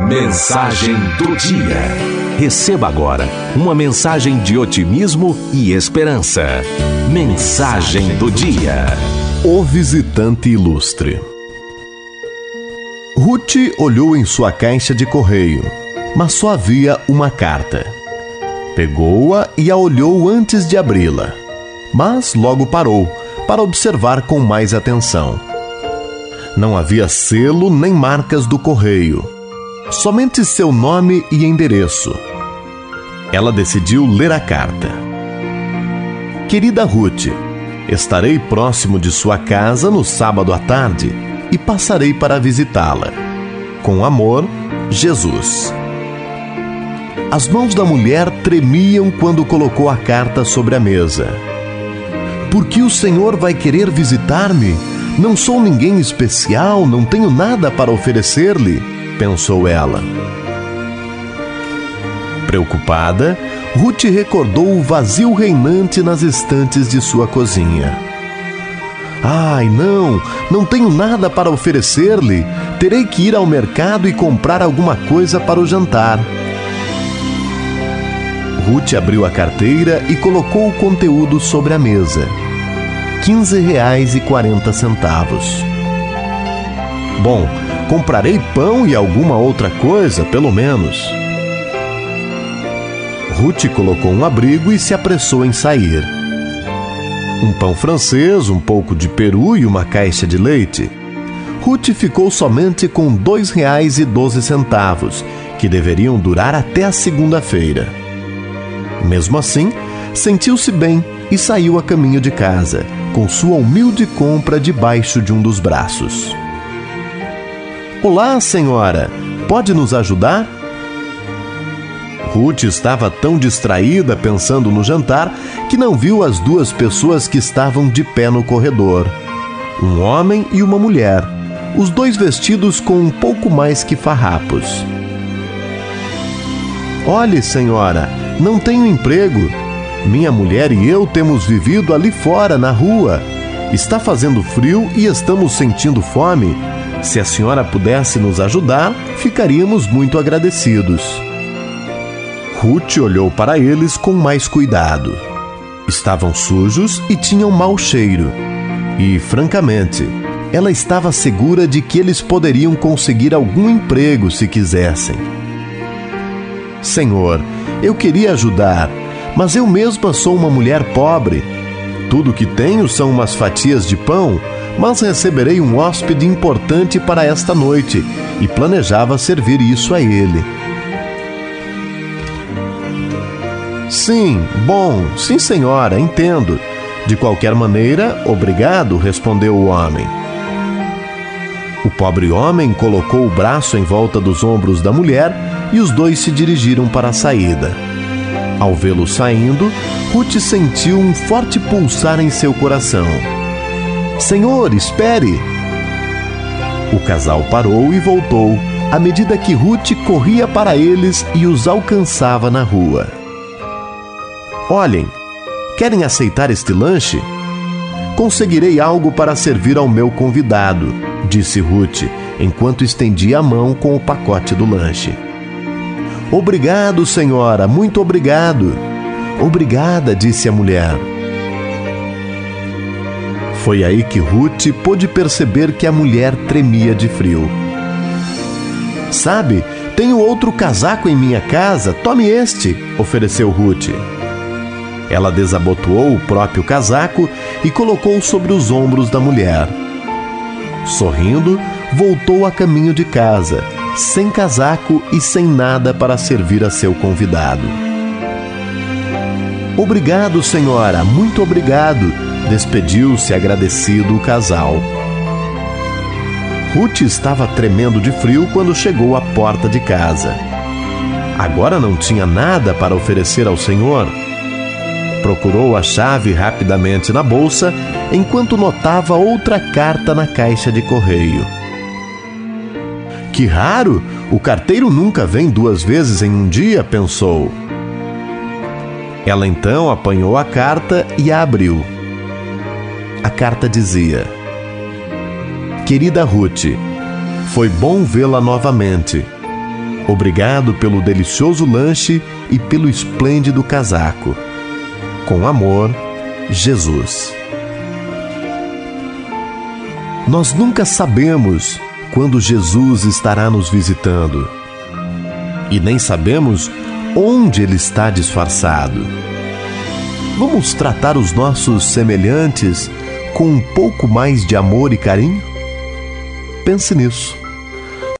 Mensagem do dia. Receba agora uma mensagem de otimismo e esperança. Mensagem do dia. O visitante ilustre. Ruth olhou em sua caixa de correio, mas só havia uma carta. Pegou-a e a olhou antes de abri-la, mas logo parou para observar com mais atenção. Não havia selo nem marcas do correio, somente seu nome e endereço. Ela decidiu ler a carta. Querida Ruth, estarei próximo de sua casa no sábado à tarde e passarei para visitá-la. Com amor, Jesus. As mãos da mulher tremiam quando colocou a carta sobre a mesa. Por que o Senhor vai querer visitar-me? Não sou ninguém especial, não tenho nada para oferecer-lhe, pensou ela. Preocupada, Ruth recordou o vazio reinante nas estantes de sua cozinha. Ai, não, não tenho nada para oferecer-lhe. Terei que ir ao mercado e comprar alguma coisa para o jantar. Ruth abriu a carteira e colocou o conteúdo sobre a mesa. R$ reais e quarenta centavos. Bom, comprarei pão e alguma outra coisa, pelo menos. Ruth colocou um abrigo e se apressou em sair. Um pão francês, um pouco de peru e uma caixa de leite. Ruth ficou somente com doze centavos, que deveriam durar até a segunda-feira. Mesmo assim, sentiu-se bem e saiu a caminho de casa, com sua humilde compra debaixo de um dos braços. Olá, senhora! Pode nos ajudar? Ruth estava tão distraída pensando no jantar que não viu as duas pessoas que estavam de pé no corredor: um homem e uma mulher, os dois vestidos com um pouco mais que farrapos. Olhe, senhora, não tenho emprego. Minha mulher e eu temos vivido ali fora, na rua. Está fazendo frio e estamos sentindo fome. Se a senhora pudesse nos ajudar, ficaríamos muito agradecidos. Ruth olhou para eles com mais cuidado. Estavam sujos e tinham mau cheiro. E, francamente, ela estava segura de que eles poderiam conseguir algum emprego se quisessem. Senhor, eu queria ajudar, mas eu mesma sou uma mulher pobre. Tudo que tenho são umas fatias de pão, mas receberei um hóspede importante para esta noite e planejava servir isso a ele. Sim, bom, sim, senhora, entendo. De qualquer maneira, obrigado, respondeu o homem. O pobre homem colocou o braço em volta dos ombros da mulher e os dois se dirigiram para a saída. Ao vê-lo saindo, Ruth sentiu um forte pulsar em seu coração. Senhor, espere! O casal parou e voltou, à medida que Ruth corria para eles e os alcançava na rua. Olhem, querem aceitar este lanche? Conseguirei algo para servir ao meu convidado, disse Ruth, enquanto estendia a mão com o pacote do lanche. Obrigado, senhora, muito obrigado. Obrigada, disse a mulher. Foi aí que Ruth pôde perceber que a mulher tremia de frio. Sabe, tenho outro casaco em minha casa, tome este, ofereceu Ruth. Ela desabotoou o próprio casaco e colocou sobre os ombros da mulher. Sorrindo, voltou a caminho de casa, sem casaco e sem nada para servir a seu convidado. Obrigado, senhora, muito obrigado, despediu-se agradecido o casal. Ruth estava tremendo de frio quando chegou à porta de casa. Agora não tinha nada para oferecer ao senhor. Procurou a chave rapidamente na bolsa enquanto notava outra carta na caixa de correio. Que raro! O carteiro nunca vem duas vezes em um dia, pensou. Ela então apanhou a carta e a abriu. A carta dizia: Querida Ruth, Foi bom vê-la novamente. Obrigado pelo delicioso lanche e pelo esplêndido casaco. Com amor, Jesus. Nós nunca sabemos quando Jesus estará nos visitando. E nem sabemos onde ele está disfarçado. Vamos tratar os nossos semelhantes com um pouco mais de amor e carinho? Pense nisso